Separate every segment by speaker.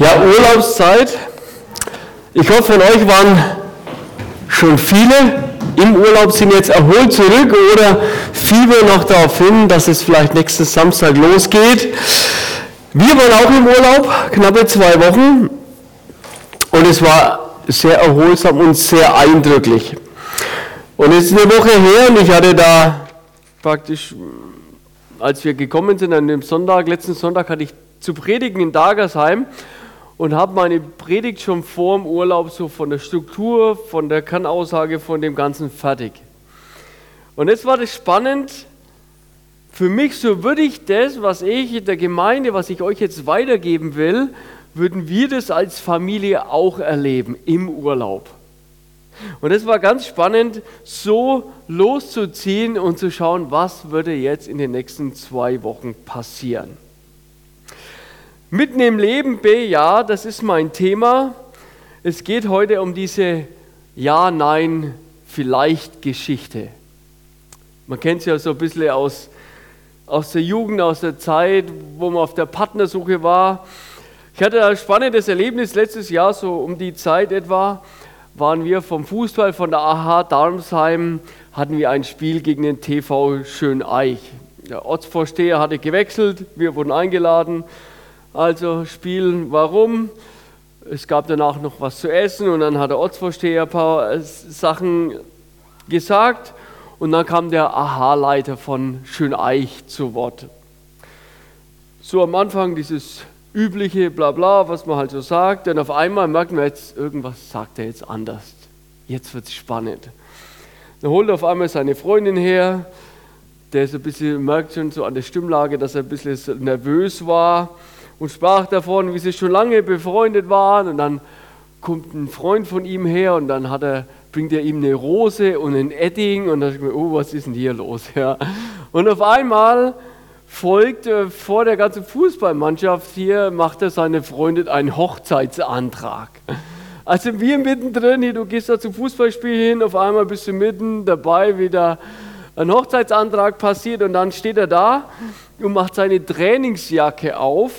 Speaker 1: Ja, Urlaubszeit. Ich hoffe, von euch waren schon viele im Urlaub, sind jetzt erholt zurück oder fiebern noch darauf hin, dass es vielleicht nächsten Samstag losgeht. Wir waren auch im Urlaub, knappe zwei Wochen. Und es war sehr erholsam und sehr eindrücklich. Und es ist eine Woche her und ich hatte da praktisch, als wir gekommen sind an dem Sonntag, letzten Sonntag hatte ich zu predigen in Dagersheim und habe meine Predigt schon vor dem Urlaub so von der Struktur, von der Kernaussage, von dem Ganzen fertig. Und jetzt war das spannend. Für mich, so würde ich das, was ich in der Gemeinde, was ich euch jetzt weitergeben will, würden wir das als Familie auch erleben im Urlaub. Und es war ganz spannend, so loszuziehen und zu schauen, was würde jetzt in den nächsten zwei Wochen passieren. Mitten im Leben B, ja, das ist mein Thema. Es geht heute um diese Ja, Nein, vielleicht Geschichte. Man kennt es ja so ein bisschen aus, aus der Jugend, aus der Zeit, wo man auf der Partnersuche war. Ich hatte ein spannendes Erlebnis letztes Jahr, so um die Zeit etwa, waren wir vom Fußball von der AH Darmsheim, hatten wir ein Spiel gegen den TV Schöneich. Der Ortsvorsteher hatte gewechselt, wir wurden eingeladen also spielen. Warum? Es gab danach noch was zu essen und dann hat der Ortsvorsteher ein paar äh, Sachen gesagt und dann kam der Aha-Leiter von Schöneich zu Wort. So am Anfang dieses übliche Blabla, was man halt so sagt, denn auf einmal merkt man jetzt, irgendwas sagt er jetzt anders. Jetzt wird es spannend. Dann holt er auf einmal seine Freundin her, der ist ein bisschen, merkt schon so an der Stimmlage, dass er ein bisschen nervös war und sprach davon, wie sie schon lange befreundet waren. Und dann kommt ein Freund von ihm her und dann hat er, bringt er ihm eine Rose und ein Edding. Und dann ich mir, oh, was ist denn hier los? Ja. Und auf einmal folgt äh, vor der ganzen Fußballmannschaft hier, macht er seine Freundin einen Hochzeitsantrag. Also wir mittendrin, hier, du gehst da zum Fußballspiel hin, auf einmal bist du mitten dabei, wie da ein Hochzeitsantrag passiert und dann steht er da und macht seine Trainingsjacke auf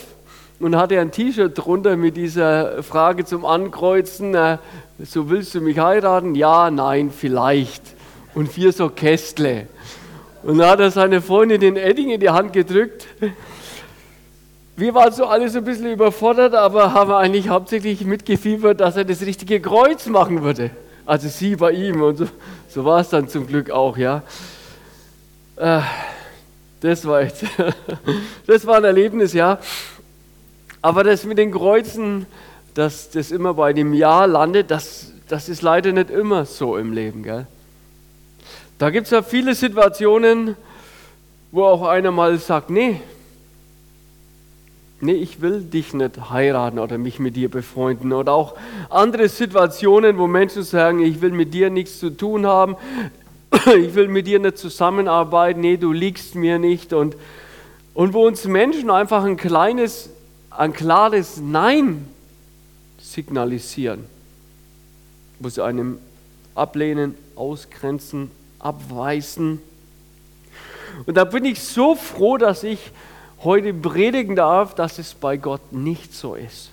Speaker 1: und hatte ein T-Shirt drunter mit dieser Frage zum Ankreuzen, äh, so willst du mich heiraten? Ja, nein, vielleicht. Und vier so Kästle. Und dann hat er seine Freundin den Edding in die Hand gedrückt. Wir waren so alle so ein bisschen überfordert, aber haben eigentlich hauptsächlich mitgefiebert, dass er das richtige Kreuz machen würde. Also sie bei ihm und so, so war es dann zum Glück auch, ja. Äh, das war echt, das war ein Erlebnis, ja. Aber das mit den Kreuzen, dass das immer bei dem Ja landet, das, das ist leider nicht immer so im Leben. Gell? Da gibt es ja viele Situationen, wo auch einer mal sagt, nee, nee, ich will dich nicht heiraten oder mich mit dir befreunden. Oder auch andere Situationen, wo Menschen sagen, ich will mit dir nichts zu tun haben, ich will mit dir nicht zusammenarbeiten, nee, du liegst mir nicht. Und, und wo uns Menschen einfach ein kleines ein klares Nein signalisieren, sie einem ablehnen, ausgrenzen, abweisen. Und da bin ich so froh, dass ich heute predigen darf, dass es bei Gott nicht so ist.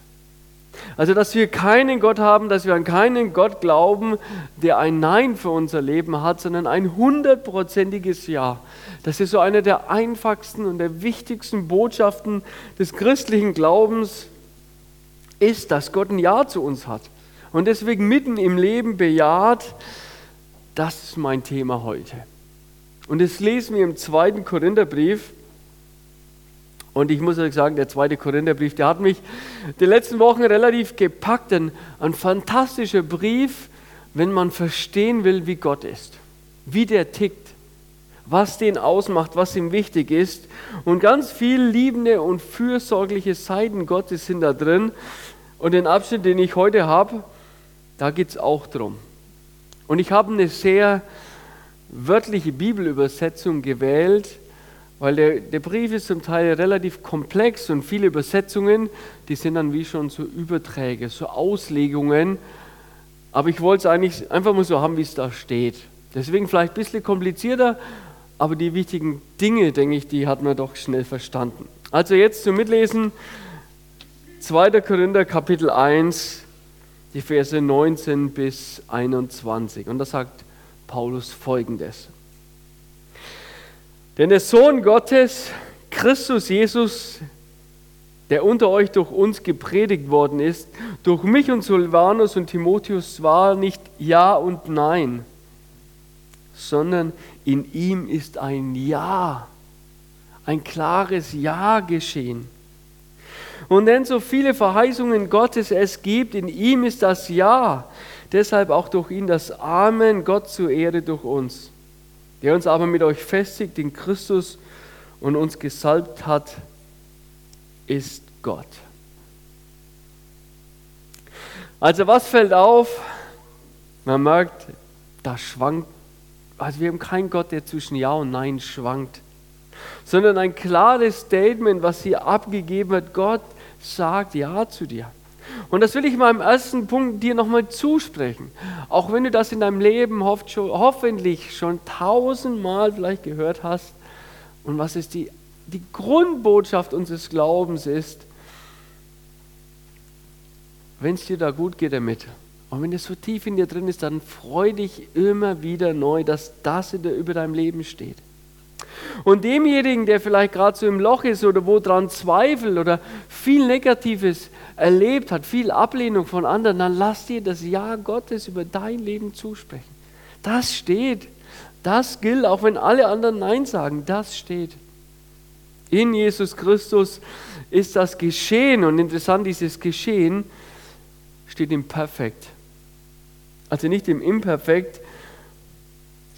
Speaker 1: Also, dass wir keinen Gott haben, dass wir an keinen Gott glauben, der ein Nein für unser Leben hat, sondern ein hundertprozentiges Ja. Das ist so eine der einfachsten und der wichtigsten Botschaften des christlichen Glaubens, ist, dass Gott ein Ja zu uns hat. Und deswegen mitten im Leben bejaht, das ist mein Thema heute. Und das lesen wir im zweiten Korintherbrief, und ich muss euch sagen, der zweite Korintherbrief, der hat mich die letzten Wochen relativ gepackt. Denn ein fantastischer Brief, wenn man verstehen will, wie Gott ist, wie der tickt, was den ausmacht, was ihm wichtig ist. Und ganz viel liebende und fürsorgliche Seiten Gottes sind da drin. Und den Abschnitt, den ich heute habe, da geht es auch drum. Und ich habe eine sehr wörtliche Bibelübersetzung gewählt, weil der, der Brief ist zum Teil relativ komplex und viele Übersetzungen, die sind dann wie schon so Überträge, so Auslegungen. Aber ich wollte es eigentlich einfach mal so haben, wie es da steht. Deswegen vielleicht ein bisschen komplizierter, aber die wichtigen Dinge, denke ich, die hat man doch schnell verstanden. Also jetzt zum Mitlesen 2. Korinther Kapitel 1, die Verse 19 bis 21. Und da sagt Paulus folgendes. Denn der Sohn Gottes, Christus Jesus, der unter euch durch uns gepredigt worden ist, durch mich und Silvanus und Timotheus war nicht Ja und Nein, sondern in ihm ist ein Ja, ein klares Ja geschehen. Und denn so viele Verheißungen Gottes es gibt, in ihm ist das Ja, deshalb auch durch ihn das Amen, Gott zur Ehre durch uns, der uns aber mit euch festigt in Christus und uns gesalbt hat, ist Gott. Also was fällt auf? Man merkt, da schwankt, also wir haben keinen Gott, der zwischen Ja und Nein schwankt, sondern ein klares Statement, was hier abgegeben wird, Gott sagt Ja zu dir. Und das will ich mal im ersten Punkt dir nochmal zusprechen. Auch wenn du das in deinem Leben hoffentlich schon tausendmal vielleicht gehört hast. Und was ist die, die Grundbotschaft unseres Glaubens ist, wenn es dir da gut geht damit, und wenn es so tief in dir drin ist, dann freu dich immer wieder neu, dass das über deinem Leben steht. Und demjenigen, der vielleicht gerade so im Loch ist oder wo dran zweifelt oder viel Negatives erlebt hat, viel Ablehnung von anderen, dann lass dir das Ja Gottes über dein Leben zusprechen. Das steht. Das gilt, auch wenn alle anderen Nein sagen. Das steht. In Jesus Christus ist das geschehen. Und interessant, dieses Geschehen steht im Perfekt. Also nicht im Imperfekt.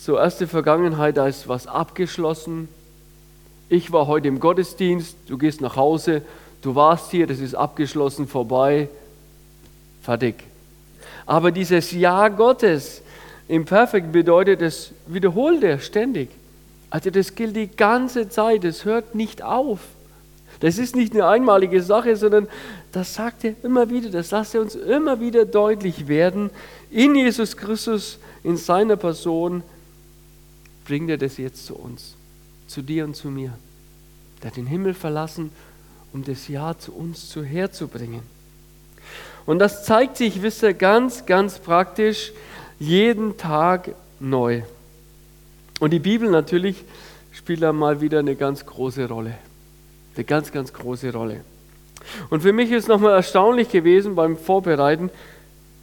Speaker 1: So erste Vergangenheit, da ist was abgeschlossen. Ich war heute im Gottesdienst, du gehst nach Hause, du warst hier, das ist abgeschlossen, vorbei, fertig. Aber dieses Ja Gottes im Perfekt bedeutet, es wiederholt er ständig. Also das gilt die ganze Zeit, es hört nicht auf. Das ist nicht eine einmalige Sache, sondern das sagt er immer wieder, das lasst er uns immer wieder deutlich werden. In Jesus Christus, in seiner Person, bringt er das jetzt zu uns, zu dir und zu mir. Der hat den Himmel verlassen, um das Ja zu uns zu herzubringen. Und das zeigt sich, wisst ihr, ganz, ganz praktisch jeden Tag neu. Und die Bibel natürlich spielt da mal wieder eine ganz große Rolle. Eine ganz, ganz große Rolle. Und für mich ist nochmal erstaunlich gewesen beim Vorbereiten,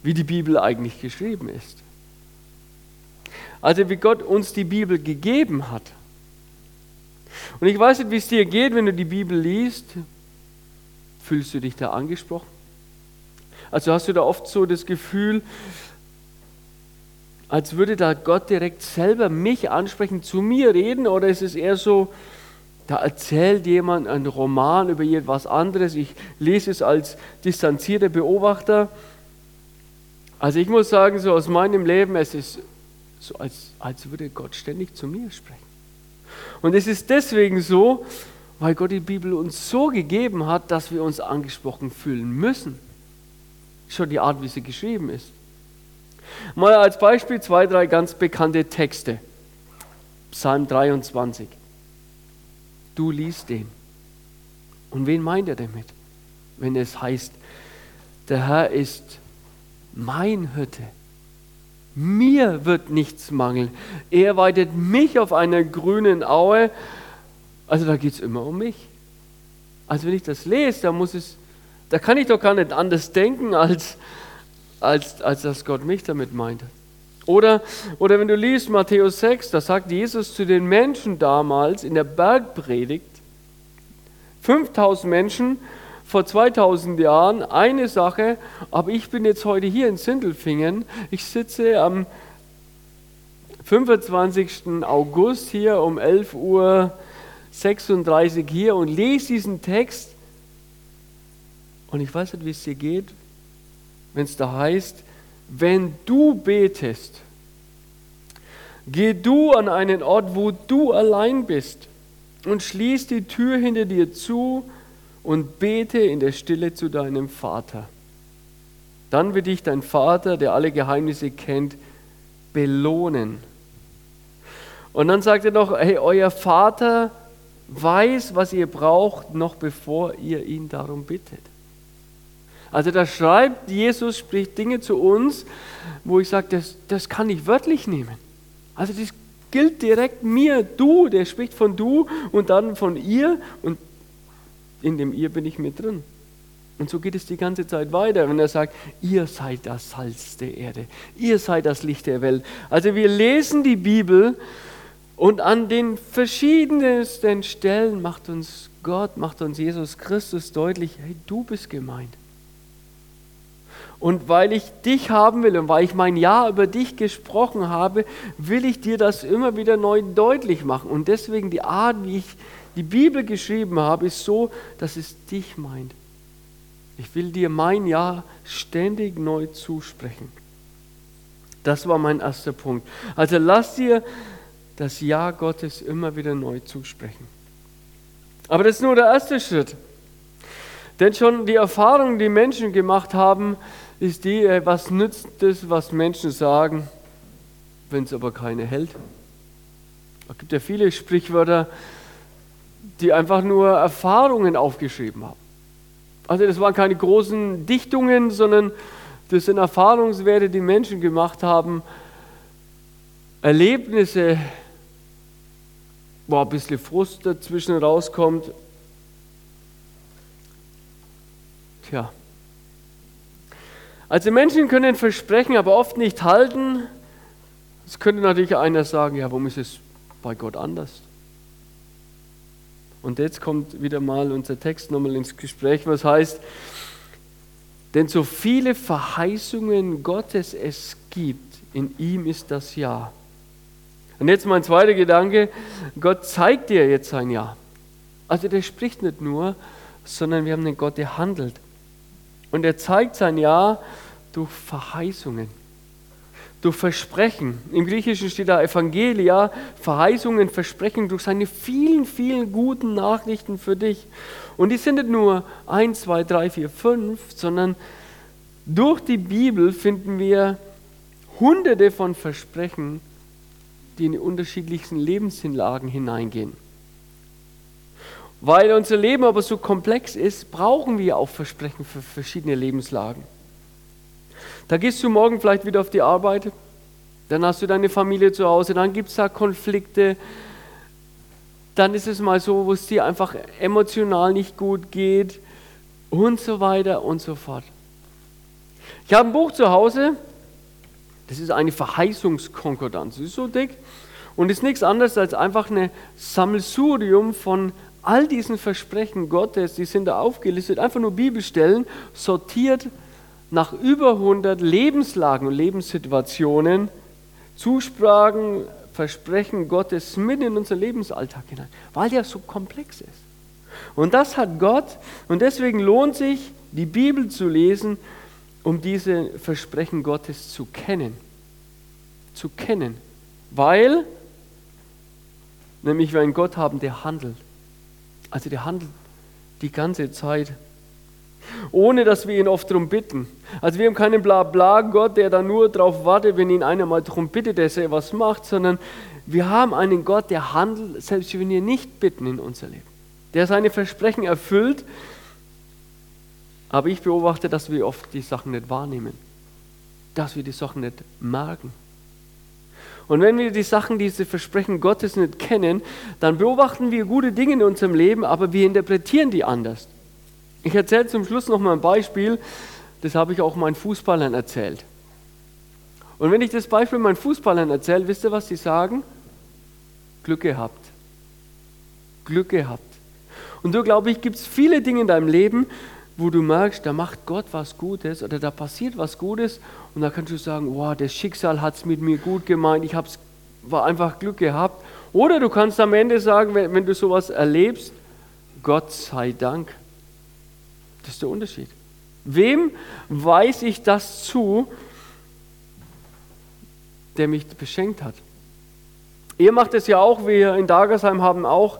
Speaker 1: wie die Bibel eigentlich geschrieben ist. Also wie Gott uns die Bibel gegeben hat. Und ich weiß nicht, wie es dir geht, wenn du die Bibel liest. Fühlst du dich da angesprochen? Also hast du da oft so das Gefühl, als würde da Gott direkt selber mich ansprechen, zu mir reden, oder ist es eher so, da erzählt jemand einen Roman über etwas anderes. Ich lese es als distanzierter Beobachter. Also ich muss sagen, so aus meinem Leben, es ist so, als, als würde Gott ständig zu mir sprechen. Und es ist deswegen so, weil Gott die Bibel uns so gegeben hat, dass wir uns angesprochen fühlen müssen. Schon die Art, wie sie geschrieben ist. Mal als Beispiel zwei, drei ganz bekannte Texte. Psalm 23. Du liest den. Und wen meint er damit? Wenn es heißt, der Herr ist mein Hirte. Mir wird nichts mangeln. Er weidet mich auf einer grünen Aue. Also da geht es immer um mich. Also wenn ich das lese, da muss es, da kann ich doch gar nicht anders denken, als, als, als dass Gott mich damit meint. Oder, oder wenn du liest Matthäus 6, da sagt Jesus zu den Menschen damals in der Bergpredigt, 5000 Menschen vor 2000 Jahren, eine Sache, aber ich bin jetzt heute hier in Sindelfingen, ich sitze am 25. August hier um 11 Uhr 36 hier und lese diesen Text und ich weiß nicht, wie es dir geht, wenn es da heißt, wenn du betest, geh du an einen Ort, wo du allein bist und schließ die Tür hinter dir zu und bete in der Stille zu deinem Vater. Dann wird dich dein Vater, der alle Geheimnisse kennt, belohnen. Und dann sagt er noch, hey, euer Vater weiß, was ihr braucht, noch bevor ihr ihn darum bittet. Also da schreibt Jesus, spricht Dinge zu uns, wo ich sage, das, das kann ich wörtlich nehmen. Also das gilt direkt mir, du, der spricht von du und dann von ihr und in dem ihr bin ich mit drin. Und so geht es die ganze Zeit weiter, wenn er sagt, ihr seid das Salz der Erde, ihr seid das Licht der Welt. Also wir lesen die Bibel und an den verschiedensten Stellen macht uns Gott, macht uns Jesus Christus deutlich, hey, du bist gemeint. Und weil ich dich haben will und weil ich mein Ja über dich gesprochen habe, will ich dir das immer wieder neu deutlich machen. Und deswegen die Art, wie ich die Bibel geschrieben habe, ist so, dass es dich meint. Ich will dir mein Ja ständig neu zusprechen. Das war mein erster Punkt. Also lass dir das Ja Gottes immer wieder neu zusprechen. Aber das ist nur der erste Schritt. Denn schon die Erfahrung, die Menschen gemacht haben, ist die, äh, was nützt es, was Menschen sagen, wenn es aber keine hält. Es gibt ja viele Sprichwörter, die einfach nur Erfahrungen aufgeschrieben haben. Also das waren keine großen Dichtungen, sondern das sind Erfahrungswerte, die Menschen gemacht haben, Erlebnisse, wo ein bisschen Frust dazwischen rauskommt. Tja. Also Menschen können Versprechen aber oft nicht halten. Es könnte natürlich einer sagen, ja, warum ist es bei Gott anders? Und jetzt kommt wieder mal unser Text nochmal ins Gespräch, was heißt, denn so viele Verheißungen Gottes es gibt, in ihm ist das Ja. Und jetzt mein zweiter Gedanke, Gott zeigt dir jetzt sein Ja. Also der spricht nicht nur, sondern wir haben einen Gott, der handelt. Und er zeigt sein Ja durch Verheißungen durch Versprechen. Im Griechischen steht da Evangelia, Verheißungen, Versprechen durch seine vielen, vielen guten Nachrichten für dich. Und die sind nicht nur 1, 2, 3, 4, 5, sondern durch die Bibel finden wir hunderte von Versprechen, die in die unterschiedlichsten Lebenshinlagen hineingehen. Weil unser Leben aber so komplex ist, brauchen wir auch Versprechen für verschiedene Lebenslagen. Da gehst du morgen vielleicht wieder auf die Arbeit, dann hast du deine Familie zu Hause, dann gibt es da Konflikte, dann ist es mal so, wo es dir einfach emotional nicht gut geht und so weiter und so fort. Ich habe ein Buch zu Hause, das ist eine Verheißungskonkordanz, das ist so dick und ist nichts anderes als einfach ein Sammelsurium von all diesen Versprechen Gottes, die sind da aufgelistet, einfach nur Bibelstellen, sortiert nach über 100 Lebenslagen und Lebenssituationen Zusprachen, Versprechen Gottes mit in unseren Lebensalltag hinein, weil der so komplex ist. Und das hat Gott und deswegen lohnt sich, die Bibel zu lesen, um diese Versprechen Gottes zu kennen. Zu kennen. Weil, nämlich wir einen Gott haben, der handelt. Also der handelt die ganze Zeit ohne dass wir ihn oft darum bitten. Also wir haben keinen Blabla-Gott, der da nur darauf wartet, wenn ihn einer mal darum bittet, dass er was macht, sondern wir haben einen Gott, der handelt, selbst wenn wir nicht bitten in unser Leben. Der seine Versprechen erfüllt, aber ich beobachte, dass wir oft die Sachen nicht wahrnehmen, dass wir die Sachen nicht merken. Und wenn wir die Sachen, diese Versprechen Gottes nicht kennen, dann beobachten wir gute Dinge in unserem Leben, aber wir interpretieren die anders. Ich erzähle zum Schluss noch mal ein Beispiel, das habe ich auch meinen Fußballern erzählt. Und wenn ich das Beispiel meinen Fußballern erzähle, wisst ihr, was sie sagen? Glück gehabt. Glück gehabt. Und so glaube ich, gibt es viele Dinge in deinem Leben, wo du merkst, da macht Gott was Gutes oder da passiert was Gutes und da kannst du sagen, wow, das Schicksal hat es mit mir gut gemeint, ich hab's, war einfach Glück gehabt. Oder du kannst am Ende sagen, wenn, wenn du sowas erlebst, Gott sei Dank, das ist der Unterschied. Wem weiß ich das zu, der mich beschenkt hat? Ihr macht es ja auch, wir in Dagersheim haben auch,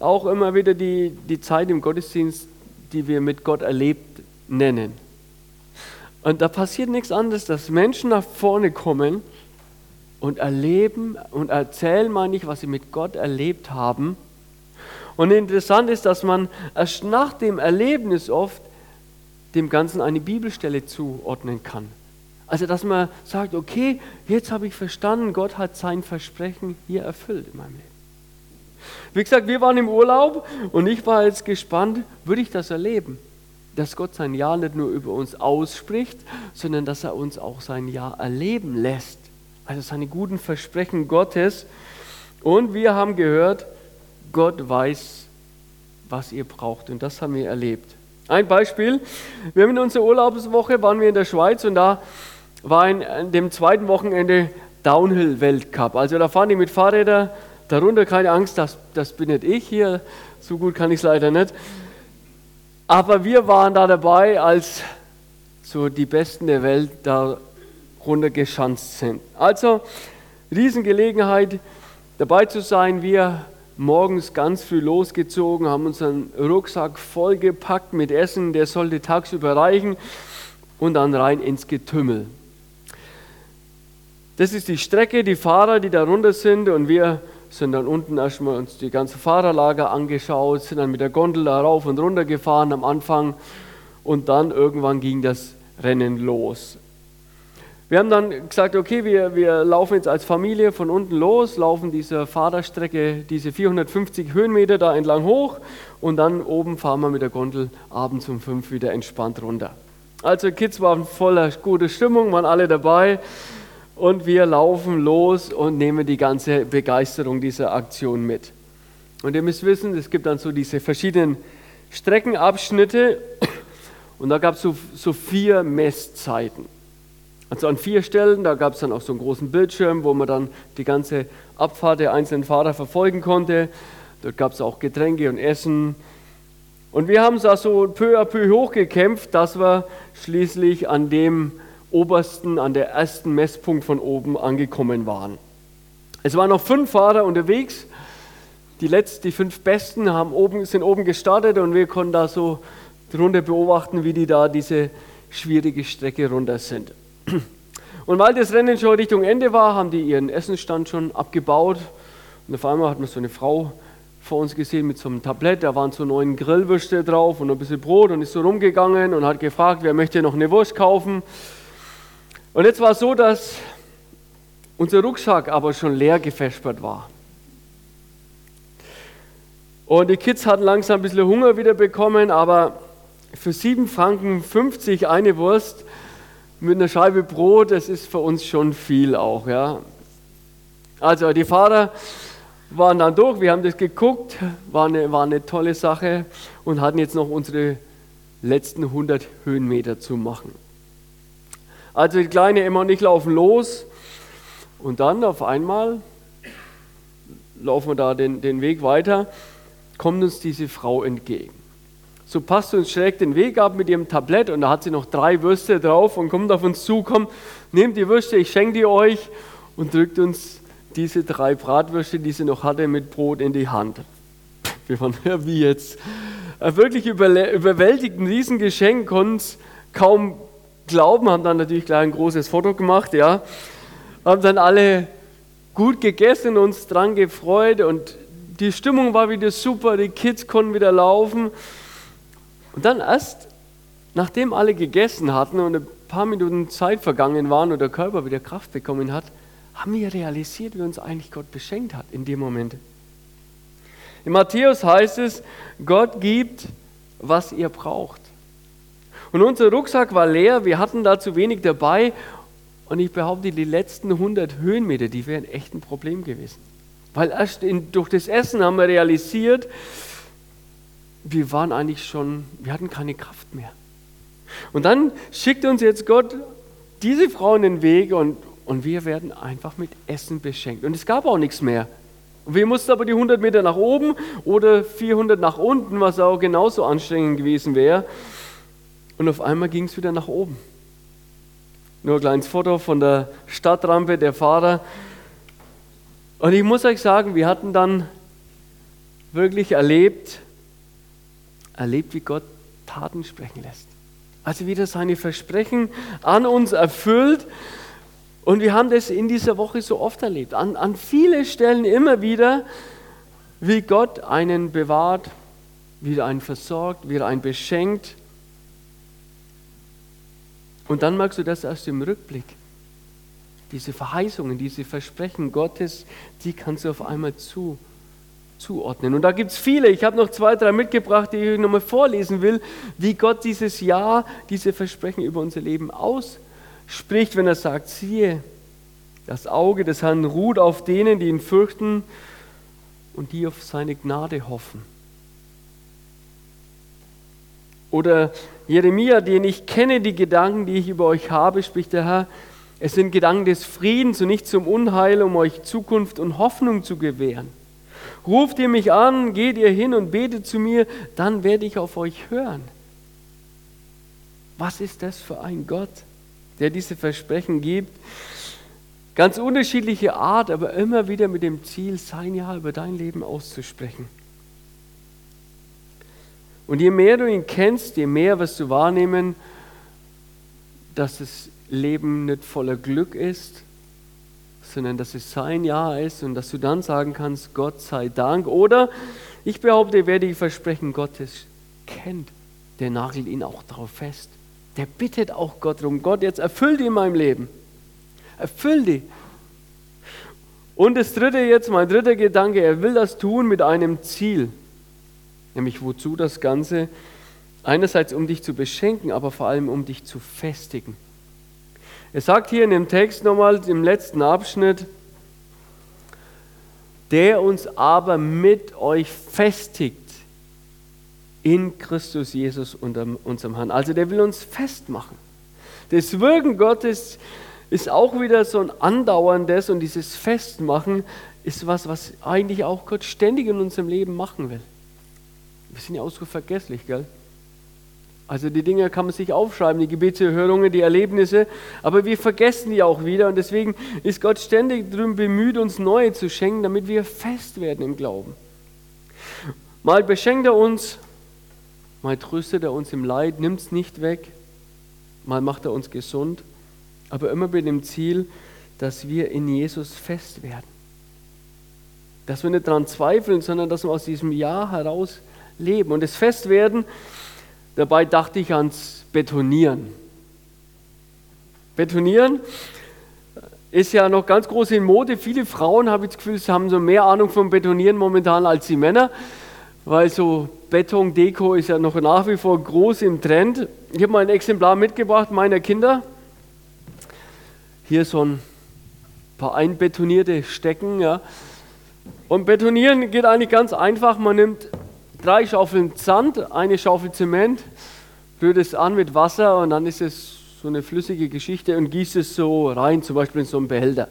Speaker 1: auch immer wieder die, die Zeit im Gottesdienst, die wir mit Gott erlebt nennen. Und da passiert nichts anderes, dass Menschen nach vorne kommen und erleben und erzählen, meine ich, was sie mit Gott erlebt haben. Und interessant ist, dass man erst nach dem Erlebnis oft dem Ganzen eine Bibelstelle zuordnen kann. Also, dass man sagt, okay, jetzt habe ich verstanden, Gott hat sein Versprechen hier erfüllt in meinem Leben. Wie gesagt, wir waren im Urlaub und ich war jetzt gespannt, würde ich das erleben? Dass Gott sein Ja nicht nur über uns ausspricht, sondern dass er uns auch sein Ja erleben lässt. Also seine guten Versprechen Gottes. Und wir haben gehört, Gott weiß, was ihr braucht. Und das haben wir erlebt. Ein Beispiel, wir haben in unserer Urlaubswoche, waren wir in der Schweiz und da war in, an dem zweiten Wochenende Downhill-Weltcup. Also da fahren die mit Fahrrädern, darunter keine Angst, das, das bin nicht ich hier, so gut kann ich es leider nicht. Aber wir waren da dabei, als so die Besten der Welt da runtergeschanzt sind. Also Riesengelegenheit dabei zu sein. Wir morgens ganz früh losgezogen, haben unseren Rucksack vollgepackt mit Essen, der sollte tagsüber reichen und dann rein ins Getümmel. Das ist die Strecke, die Fahrer, die da runter sind und wir sind dann unten erstmal uns die ganze Fahrerlager angeschaut, sind dann mit der Gondel da rauf und runter gefahren am Anfang und dann irgendwann ging das Rennen los. Wir haben dann gesagt, okay, wir, wir laufen jetzt als Familie von unten los, laufen diese Fahrerstrecke, diese 450 Höhenmeter da entlang hoch und dann oben fahren wir mit der Gondel abends um fünf wieder entspannt runter. Also Kids waren voller gute Stimmung, waren alle dabei und wir laufen los und nehmen die ganze Begeisterung dieser Aktion mit. Und ihr müsst wissen, es gibt dann so diese verschiedenen Streckenabschnitte und da gab es so, so vier Messzeiten. Also an vier Stellen, da gab es dann auch so einen großen Bildschirm, wo man dann die ganze Abfahrt der einzelnen Fahrer verfolgen konnte. Dort gab es auch Getränke und Essen. Und wir haben es da so peu à peu hochgekämpft, dass wir schließlich an dem obersten, an der ersten Messpunkt von oben angekommen waren. Es waren noch fünf Fahrer unterwegs. Die letzten, die fünf Besten haben oben, sind oben gestartet und wir konnten da so drunter beobachten, wie die da diese schwierige Strecke runter sind. Und weil das Rennen schon Richtung Ende war, haben die ihren Essensstand schon abgebaut. Und auf einmal hat man so eine Frau vor uns gesehen mit so einem Tablett, da waren so neun Grillwürste drauf und ein bisschen Brot und ist so rumgegangen und hat gefragt, wer möchte noch eine Wurst kaufen. Und jetzt war es so, dass unser Rucksack aber schon leer gefespert war. Und die Kids hatten langsam ein bisschen Hunger wieder bekommen, aber für 7 Franken 50 eine Wurst mit einer Scheibe Brot, das ist für uns schon viel auch. Ja. Also die Fahrer waren dann durch, wir haben das geguckt, war eine, war eine tolle Sache und hatten jetzt noch unsere letzten 100 Höhenmeter zu machen. Also die kleine Emma und ich laufen los und dann auf einmal laufen wir da den, den Weg weiter, kommt uns diese Frau entgegen. So passt uns schräg den Weg ab mit ihrem Tablett und da hat sie noch drei Würste drauf und kommt auf uns zu, kommt, nehmt die Würste, ich schenke die euch und drückt uns diese drei Bratwürste, die sie noch hatte, mit Brot in die Hand. Wir waren ja wie jetzt. Wirklich überwältigt, ein Riesengeschenk, konnten es kaum glauben, haben dann natürlich gleich ein großes Foto gemacht, ja. Haben dann alle gut gegessen, uns dran gefreut und die Stimmung war wieder super, die Kids konnten wieder laufen. Und dann erst, nachdem alle gegessen hatten und ein paar Minuten Zeit vergangen waren und der Körper wieder Kraft bekommen hat, haben wir realisiert, wie uns eigentlich Gott beschenkt hat in dem Moment. In Matthäus heißt es, Gott gibt, was ihr braucht. Und unser Rucksack war leer, wir hatten da zu wenig dabei und ich behaupte, die letzten 100 Höhenmeter, die wären echt ein Problem gewesen. Weil erst in, durch das Essen haben wir realisiert, wir waren eigentlich schon, wir hatten keine Kraft mehr. Und dann schickt uns jetzt Gott diese Frau in den Weg und, und wir werden einfach mit Essen beschenkt. Und es gab auch nichts mehr. Wir mussten aber die 100 Meter nach oben oder 400 nach unten, was auch genauso anstrengend gewesen wäre. Und auf einmal ging es wieder nach oben. Nur ein kleines Foto von der Stadtrampe der Fahrer. Und ich muss euch sagen, wir hatten dann wirklich erlebt, erlebt, wie Gott Taten sprechen lässt. Also wieder seine Versprechen an uns erfüllt. Und wir haben das in dieser Woche so oft erlebt. An, an viele Stellen immer wieder, wie Gott einen bewahrt, wie er einen versorgt, wie er einen beschenkt. Und dann merkst du das aus dem Rückblick. Diese Verheißungen, diese Versprechen Gottes, die kannst du auf einmal zu, zuordnen. Und da gibt es viele. Ich habe noch zwei, drei mitgebracht, die ich nochmal vorlesen will, wie Gott dieses Ja, diese Versprechen über unser Leben ausspricht, wenn er sagt, siehe, das Auge des Herrn ruht auf denen, die ihn fürchten und die auf seine Gnade hoffen. Oder Jeremia, den ich kenne die Gedanken, die ich über euch habe, spricht der Herr, es sind Gedanken des Friedens und nicht zum Unheil, um euch Zukunft und Hoffnung zu gewähren. Ruft ihr mich an, geht ihr hin und betet zu mir, dann werde ich auf euch hören. Was ist das für ein Gott, der diese Versprechen gibt? Ganz unterschiedliche Art, aber immer wieder mit dem Ziel, sein Ja über dein Leben auszusprechen. Und je mehr du ihn kennst, je mehr wirst du wahrnehmen, dass das Leben nicht voller Glück ist, sondern dass es sein Ja ist und dass du dann sagen kannst, Gott sei Dank. Oder ich behaupte, wer die Versprechen Gottes kennt, der nagelt ihn auch darauf fest. Der bittet auch Gott darum, Gott, jetzt erfüll die in meinem Leben. Erfüll die. Und das dritte jetzt, mein dritter Gedanke, er will das tun mit einem Ziel. Nämlich wozu das Ganze? Einerseits um dich zu beschenken, aber vor allem um dich zu festigen. Er sagt hier in dem Text nochmal im letzten Abschnitt, der uns aber mit euch festigt in Christus Jesus, unserem Herrn. Also der will uns festmachen. Das Wirken Gottes ist auch wieder so ein andauerndes und dieses Festmachen ist was, was eigentlich auch Gott ständig in unserem Leben machen will. Wir sind ja auch so vergesslich, gell? Also die Dinge kann man sich aufschreiben, die Gebetserhörungen, die Erlebnisse, aber wir vergessen die auch wieder und deswegen ist Gott ständig darum bemüht, uns neue zu schenken, damit wir fest werden im Glauben. Mal beschenkt er uns, mal tröstet er uns im Leid, nimmt es nicht weg, mal macht er uns gesund aber immer mit dem Ziel, dass wir in Jesus fest werden. Dass wir nicht daran zweifeln, sondern dass wir aus diesem Ja heraus leben. Und das Festwerden, dabei dachte ich ans Betonieren. Betonieren ist ja noch ganz groß in Mode. Viele Frauen, habe ich das Gefühl, haben so mehr Ahnung vom Betonieren momentan als die Männer, weil so Betondeko ist ja noch nach wie vor groß im Trend. Ich habe mal ein Exemplar mitgebracht meiner Kinder hier so ein paar einbetonierte Stecken. Ja. Und betonieren geht eigentlich ganz einfach. Man nimmt drei Schaufeln Sand, eine Schaufel Zement, rührt es an mit Wasser und dann ist es so eine flüssige Geschichte und gießt es so rein, zum Beispiel in so einen Behälter.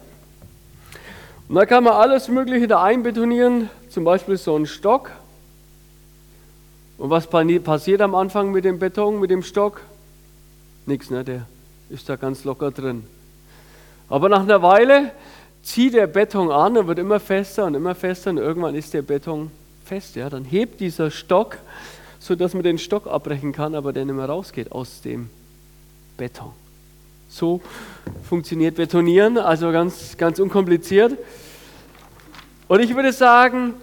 Speaker 1: Und da kann man alles Mögliche da einbetonieren, zum Beispiel so einen Stock. Und was passiert am Anfang mit dem Beton, mit dem Stock? Nichts, ne? der ist da ganz locker drin. Aber nach einer Weile zieht der Beton an und wird immer fester und immer fester und irgendwann ist der Beton fest. Ja? Dann hebt dieser Stock, sodass man den Stock abbrechen kann, aber der nicht mehr rausgeht aus dem Beton. So funktioniert Betonieren, also ganz, ganz unkompliziert. Und ich würde sagen,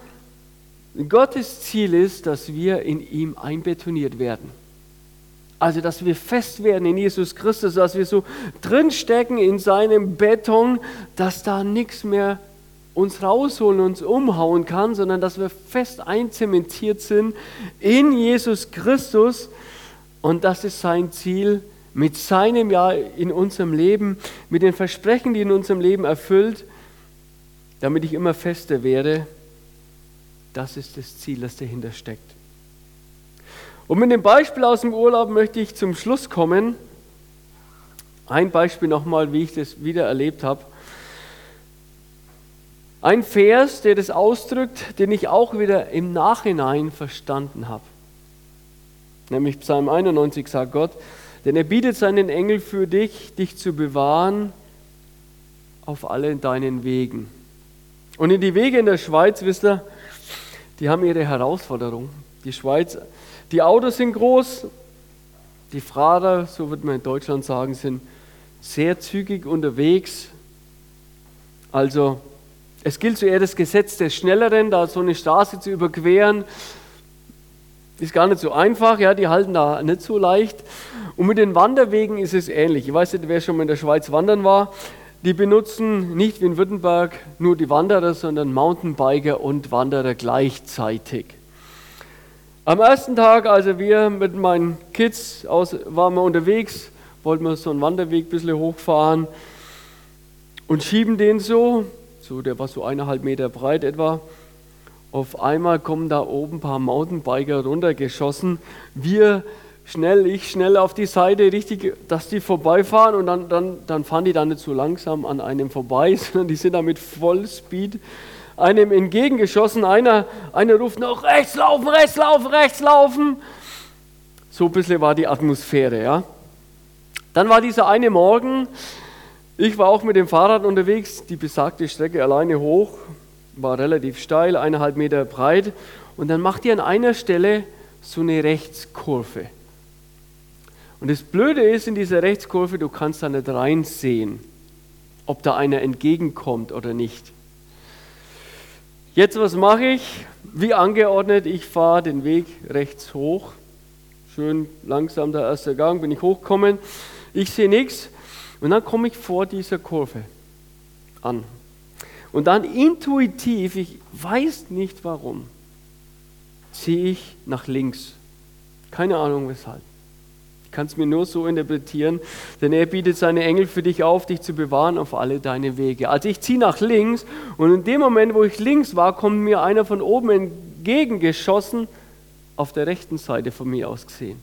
Speaker 1: Gottes Ziel ist, dass wir in ihm einbetoniert werden. Also, dass wir fest werden in Jesus Christus, dass wir so drinstecken in seinem Beton, dass da nichts mehr uns rausholen, uns umhauen kann, sondern dass wir fest einzementiert sind in Jesus Christus. Und das ist sein Ziel mit seinem Ja in unserem Leben, mit den Versprechen, die in unserem Leben erfüllt, damit ich immer fester werde. Das ist das Ziel, das dahinter steckt. Und mit dem Beispiel aus dem Urlaub möchte ich zum Schluss kommen. Ein Beispiel nochmal, wie ich das wieder erlebt habe. Ein Vers, der das ausdrückt, den ich auch wieder im Nachhinein verstanden habe. Nämlich Psalm 91 sagt Gott, denn er bietet seinen Engel für dich, dich zu bewahren auf allen deinen Wegen. Und in die Wege in der Schweiz, wisst ihr, die haben ihre Herausforderung. Die Schweiz die Autos sind groß, die Fahrer, so wird man in Deutschland sagen, sind sehr zügig unterwegs. Also es gilt so eher das Gesetz des Schnelleren, da so eine Straße zu überqueren. Ist gar nicht so einfach, ja, die halten da nicht so leicht. Und mit den Wanderwegen ist es ähnlich. Ich weiß nicht, wer schon mal in der Schweiz wandern war. Die benutzen nicht wie in Württemberg nur die Wanderer, sondern Mountainbiker und Wanderer gleichzeitig. Am ersten Tag, also wir mit meinen Kids aus, waren wir unterwegs, wollten wir so einen Wanderweg ein bisschen hochfahren und schieben den so, so der war so eineinhalb Meter breit etwa. Auf einmal kommen da oben ein paar Mountainbiker runtergeschossen. Wir schnell, ich schnell auf die Seite, richtig, dass die vorbeifahren und dann, dann, dann fahren die dann nicht so langsam an einem vorbei, sondern die sind da mit Vollspeed einem entgegengeschossen. Einer, einer ruft noch, rechts laufen, rechts laufen, rechts laufen. So ein bisschen war die Atmosphäre, ja. Dann war dieser eine Morgen, ich war auch mit dem Fahrrad unterwegs, die besagte Strecke alleine hoch, war relativ steil, eineinhalb Meter breit. Und dann macht ihr an einer Stelle so eine Rechtskurve. Und das Blöde ist in dieser Rechtskurve, du kannst da nicht reinsehen, ob da einer entgegenkommt oder nicht. Jetzt, was mache ich? Wie angeordnet, ich fahre den Weg rechts hoch. Schön langsam der erste Gang, bin ich hochgekommen. Ich sehe nichts und dann komme ich vor dieser Kurve an. Und dann intuitiv, ich weiß nicht warum, sehe ich nach links. Keine Ahnung weshalb kann es mir nur so interpretieren, denn er bietet seine Engel für dich auf, dich zu bewahren auf alle deine Wege. Also ich ziehe nach links und in dem Moment, wo ich links war, kommt mir einer von oben entgegengeschossen, auf der rechten Seite von mir aus gesehen.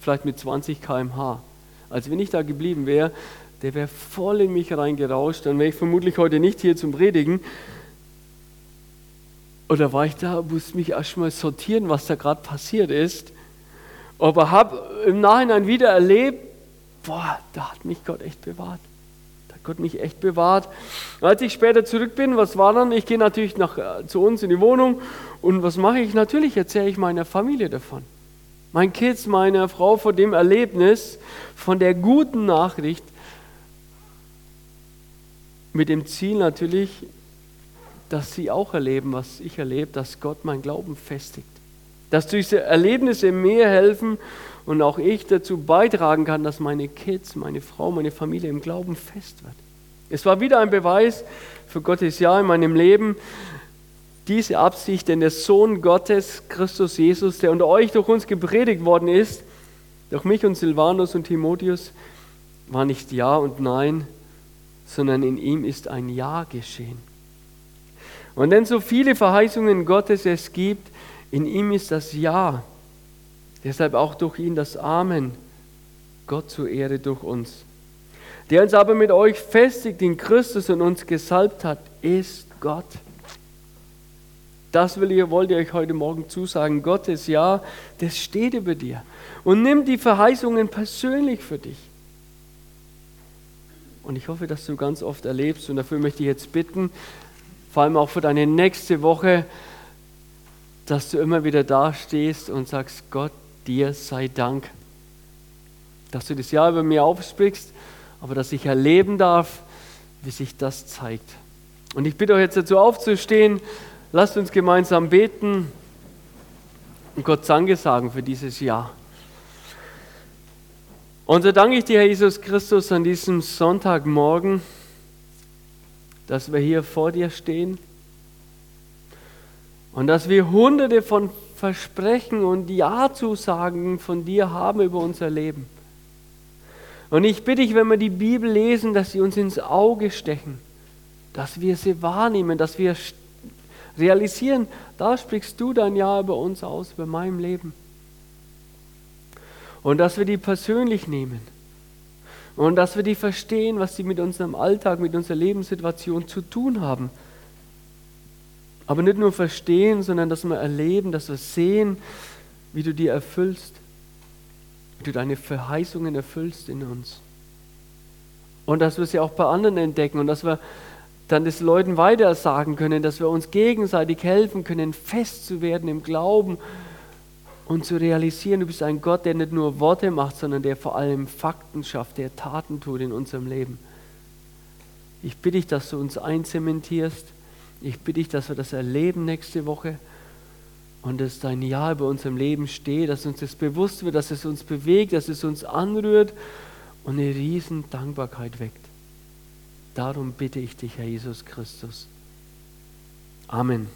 Speaker 1: Vielleicht mit 20 km/h. Also wenn ich da geblieben wäre, der wäre voll in mich reingerauscht, dann wäre ich vermutlich heute nicht hier zum Predigen. Oder war ich da, musste mich erstmal sortieren, was da gerade passiert ist. Aber habe im Nachhinein wieder erlebt, boah, da hat mich Gott echt bewahrt. Da hat Gott mich echt bewahrt. Als ich später zurück bin, was war dann? Ich gehe natürlich nach, äh, zu uns in die Wohnung und was mache ich? Natürlich erzähle ich meiner Familie davon. Mein Kids, meiner Frau von dem Erlebnis, von der guten Nachricht, mit dem Ziel natürlich, dass sie auch erleben, was ich erlebe, dass Gott mein Glauben festigt dass diese Erlebnisse mir helfen und auch ich dazu beitragen kann, dass meine Kids, meine Frau, meine Familie im Glauben fest wird. Es war wieder ein Beweis für Gottes Ja in meinem Leben, diese Absicht, denn der Sohn Gottes, Christus Jesus, der unter euch durch uns gepredigt worden ist, durch mich und Silvanus und Timotheus, war nicht Ja und Nein, sondern in ihm ist ein Ja geschehen. Und denn so viele Verheißungen Gottes es gibt, in ihm ist das Ja. Deshalb auch durch ihn das Amen. Gott zur Ehre durch uns. Der uns aber mit euch festigt in Christus und uns gesalbt hat, ist Gott. Das will ihr, wollt ihr euch heute Morgen zusagen. Gottes Ja, das steht über dir. Und nimm die Verheißungen persönlich für dich. Und ich hoffe, dass du ganz oft erlebst, und dafür möchte ich jetzt bitten, vor allem auch für deine nächste Woche, dass du immer wieder dastehst und sagst, Gott, dir sei Dank, dass du das Jahr über mir aufsprichst, aber dass ich erleben darf, wie sich das zeigt. Und ich bitte euch jetzt dazu aufzustehen, lasst uns gemeinsam beten und Gott Danke sagen für dieses Jahr. Und so danke ich dir, Herr Jesus Christus, an diesem Sonntagmorgen, dass wir hier vor dir stehen und dass wir hunderte von Versprechen und Ja-Zusagen von dir haben über unser Leben. Und ich bitte dich, wenn wir die Bibel lesen, dass sie uns ins Auge stechen, dass wir sie wahrnehmen, dass wir realisieren, da sprichst du dein Ja über uns aus, über mein Leben. Und dass wir die persönlich nehmen. Und dass wir die verstehen, was sie mit unserem Alltag, mit unserer Lebenssituation zu tun haben. Aber nicht nur verstehen, sondern dass wir erleben, dass wir sehen, wie du dir erfüllst, wie du deine Verheißungen erfüllst in uns. Und dass wir sie auch bei anderen entdecken und dass wir dann das Leuten weiter sagen können, dass wir uns gegenseitig helfen können, fest zu werden im Glauben und zu realisieren, du bist ein Gott, der nicht nur Worte macht, sondern der vor allem Fakten schafft, der Taten tut in unserem Leben. Ich bitte dich, dass du uns einzementierst ich bitte dich, dass wir das erleben nächste Woche und dass dein Ja über unserem Leben steht, dass uns das bewusst wird, dass es uns bewegt, dass es uns anrührt und eine riesen Dankbarkeit weckt. Darum bitte ich dich, Herr Jesus Christus. Amen.